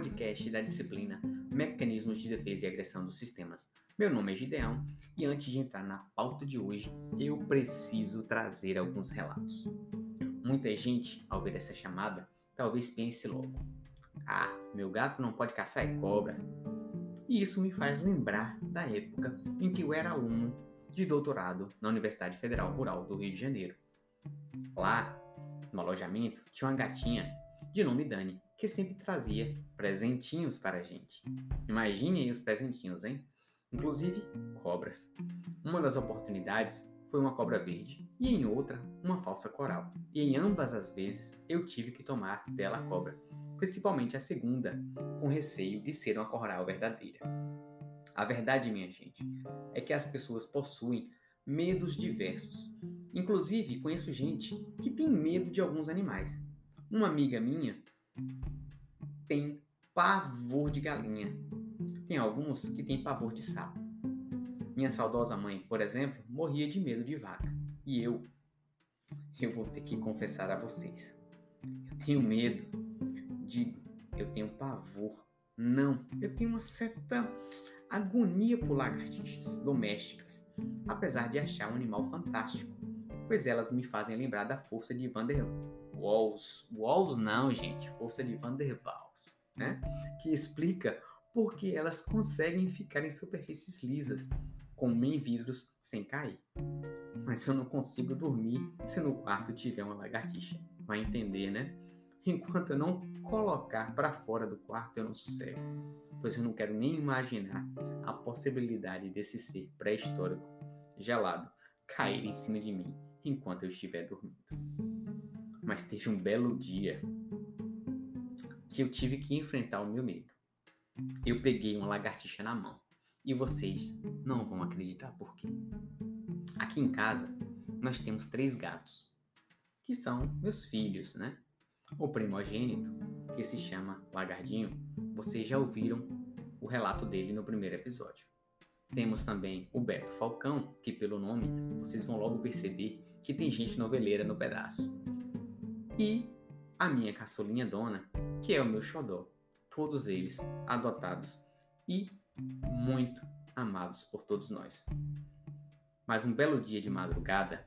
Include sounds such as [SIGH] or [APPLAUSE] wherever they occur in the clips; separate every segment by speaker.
Speaker 1: podcast da disciplina Mecanismos de Defesa e Agressão dos Sistemas. Meu nome é Gideão e antes de entrar na pauta de hoje, eu preciso trazer alguns relatos. Muita gente, ao ver essa chamada, talvez pense logo: Ah, meu gato não pode caçar é cobra. E isso me faz lembrar da época em que eu era aluno de doutorado na Universidade Federal Rural do Rio de Janeiro. Lá, no alojamento, tinha uma gatinha de nome Dani, que sempre trazia presentinhos para a gente. Imaginem os presentinhos, hein? Inclusive cobras. Uma das oportunidades foi uma cobra verde e em outra uma falsa coral. E em ambas as vezes eu tive que tomar dela a cobra, principalmente a segunda, com receio de ser uma coral verdadeira. A verdade, minha gente, é que as pessoas possuem medos diversos. Inclusive, conheço gente que tem medo de alguns animais. Uma amiga minha tem pavor de galinha. Tem alguns que têm pavor de sapo. Minha saudosa mãe, por exemplo, morria de medo de vaca. E eu, eu vou ter que confessar a vocês. Eu tenho medo. Digo, eu tenho pavor. Não, eu tenho uma certa agonia por lagartixas domésticas, apesar de achar um animal fantástico, pois elas me fazem lembrar da força de Vander Walls. Walls não, gente, força de Van der Waals, né? Que explica por que elas conseguem ficar em superfícies lisas, como em vidros sem cair. Mas eu não consigo dormir se no quarto tiver uma lagartixa. Vai entender, né? Enquanto eu não colocar para fora do quarto, eu não sossego, pois eu não quero nem imaginar a possibilidade desse ser pré-histórico gelado cair em cima de mim enquanto eu estiver dormindo. Mas teve um belo dia que eu tive que enfrentar o meu medo. Eu peguei uma lagartixa na mão e vocês não vão acreditar por quê. Aqui em casa nós temos três gatos, que são meus filhos, né? O primogênito, que se chama Lagardinho, vocês já ouviram o relato dele no primeiro episódio. Temos também o Beto Falcão, que pelo nome vocês vão logo perceber que tem gente noveleira no pedaço e a minha caçulinha dona, que é o meu xodó. Todos eles adotados e muito amados por todos nós. Mas um belo dia de madrugada,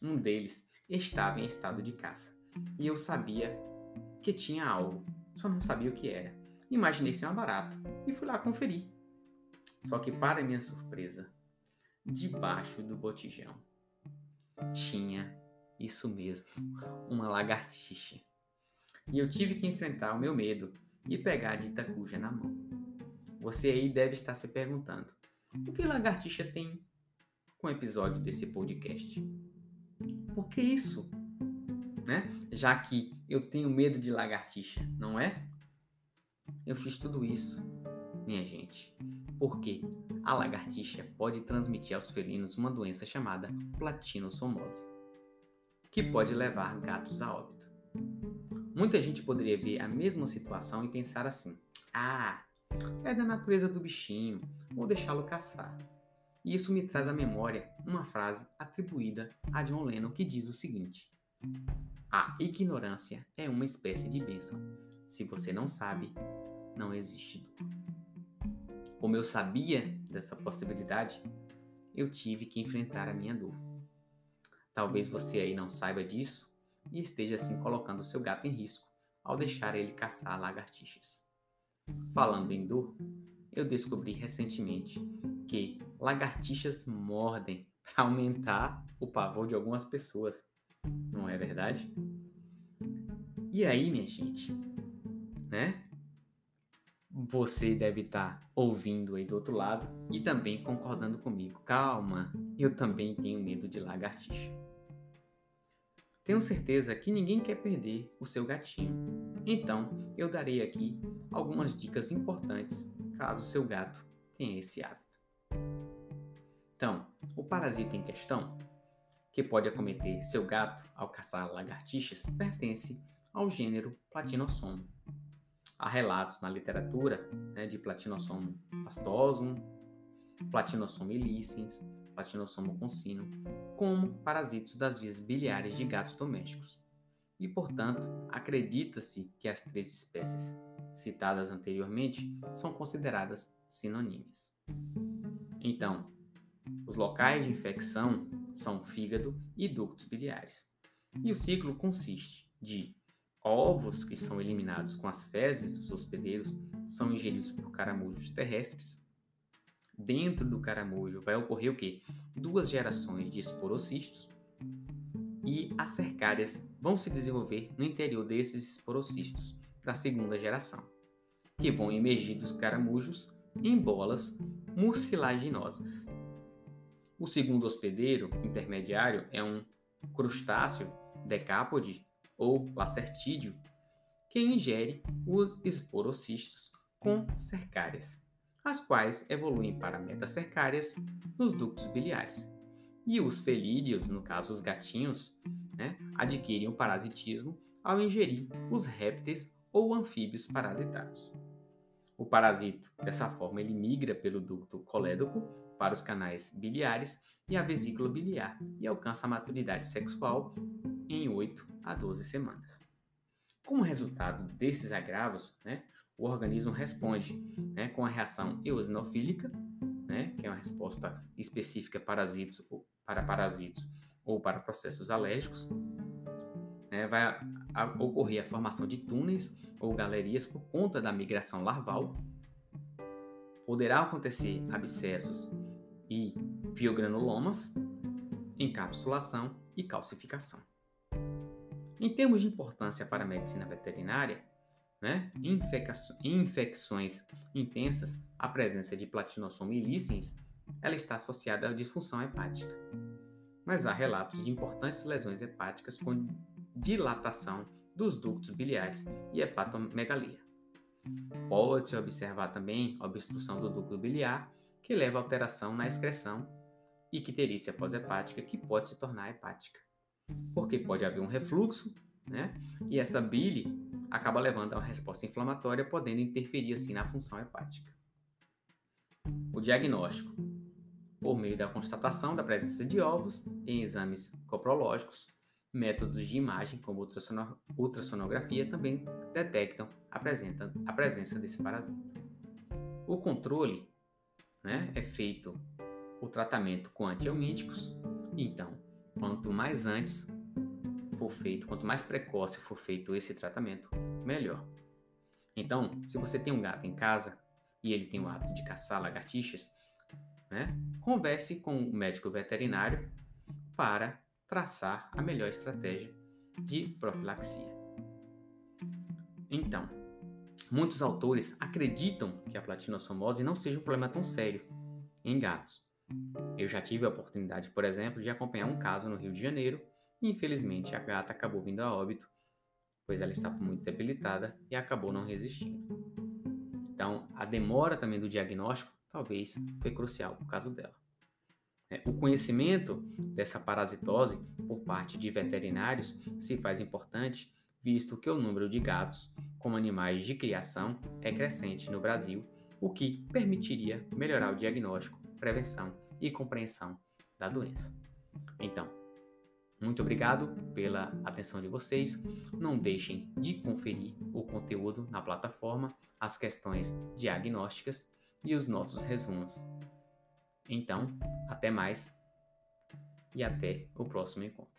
Speaker 1: um deles estava em estado de caça e eu sabia que tinha algo, só não sabia o que era. Imaginei ser uma barata e fui lá conferir. Só que, para minha surpresa, debaixo do botijão tinha isso mesmo, uma lagartixa. E eu tive que enfrentar o meu medo e pegar a dita cuja na mão. Você aí deve estar se perguntando: o que lagartixa tem com o episódio desse podcast? Por que isso? Né? Já que eu tenho medo de lagartixa, não é? Eu fiz tudo isso, minha gente, porque a lagartixa pode transmitir aos felinos uma doença chamada platinossomose que pode levar gatos a óbito. Muita gente poderia ver a mesma situação e pensar assim: ah, é da natureza do bichinho, vou deixá-lo caçar. E isso me traz à memória uma frase atribuída a John Lennon que diz o seguinte: A ignorância é uma espécie de bênção. Se você não sabe, não existe dor. Como eu sabia dessa possibilidade, eu tive que enfrentar a minha dor. Talvez você aí não saiba disso e esteja assim colocando seu gato em risco ao deixar ele caçar lagartixas. Falando em dor, eu descobri recentemente que lagartixas mordem [LAUGHS] para aumentar o pavor de algumas pessoas. Não é verdade? E aí, minha gente, né? Você deve estar ouvindo aí do outro lado e também concordando comigo. Calma, eu também tenho medo de lagartixa. Tenho certeza que ninguém quer perder o seu gatinho. Então, eu darei aqui algumas dicas importantes caso seu gato tenha esse hábito. Então, o parasita em questão, que pode acometer seu gato ao caçar lagartixas, pertence ao gênero Platinosoma. Há relatos na literatura né, de Platinosoma fastosum, Platinosoma illicens, Platinosoma consino, como parasitos das vias biliares de gatos domésticos. E, portanto, acredita-se que as três espécies citadas anteriormente são consideradas sinonímias. Então, os locais de infecção são fígado e ductos biliares. E o ciclo consiste de ovos que são eliminados com as fezes dos hospedeiros são ingeridos por caramujos terrestres. Dentro do caramujo vai ocorrer o quê? Duas gerações de esporocistos e as cercárias vão se desenvolver no interior desses esporocistos da segunda geração, que vão emergir dos caramujos em bolas mucilaginosas. O segundo hospedeiro intermediário é um crustáceo decápode ou lacertídeo que ingere os esporocistos com cercárias, as quais evoluem para metacercárias nos ductos biliares. E os felídeos, no caso os gatinhos, né, adquirem o parasitismo ao ingerir os répteis ou anfíbios parasitados. O parasito, dessa forma, ele migra pelo ducto colédoco para os canais biliares e a vesícula biliar e alcança a maturidade sexual em 8 a 12 semanas. Como resultado desses agravos, né, o organismo responde né, com a reação eosinofílica, né, que é uma resposta específica parasitos, para parasitos ou para processos alérgicos. Né, vai a, a ocorrer a formação de túneis ou galerias por conta da migração larval. Poderá acontecer abscessos e piogranulomas, encapsulação e calcificação. Em termos de importância para a medicina veterinária, né, infecções intensas, a presença de Platinosoma illicens ela está associada à disfunção hepática. Mas há relatos de importantes lesões hepáticas com dilatação dos ductos biliares e hepatomegalia. Pode-se observar também a obstrução do ducto biliar, que leva a alteração na excreção e icterícia pós-hepática, que pode se tornar hepática porque pode haver um refluxo, né? E essa bile acaba levando a uma resposta inflamatória, podendo interferir assim na função hepática. O diagnóstico, por meio da constatação da presença de ovos em exames coprológicos, métodos de imagem como ultrassonografia também detectam a presença, desse parasita. O controle né, é feito o tratamento com antihelmínticos, então quanto mais antes for feito, quanto mais precoce for feito esse tratamento, melhor. Então, se você tem um gato em casa e ele tem o hábito de caçar lagartixas, né, converse com o médico veterinário para traçar a melhor estratégia de profilaxia. Então, muitos autores acreditam que a platinossomose não seja um problema tão sério em gatos, eu já tive a oportunidade, por exemplo, de acompanhar um caso no Rio de Janeiro infelizmente a gata acabou vindo a óbito, pois ela estava muito debilitada e acabou não resistindo. Então, a demora também do diagnóstico talvez foi crucial por caso dela. É, o conhecimento dessa parasitose por parte de veterinários se faz importante, visto que o número de gatos como animais de criação é crescente no Brasil, o que permitiria melhorar o diagnóstico prevenção e compreensão da doença. Então, muito obrigado pela atenção de vocês. Não deixem de conferir o conteúdo na plataforma, as questões diagnósticas e os nossos resumos. Então, até mais e até o próximo encontro.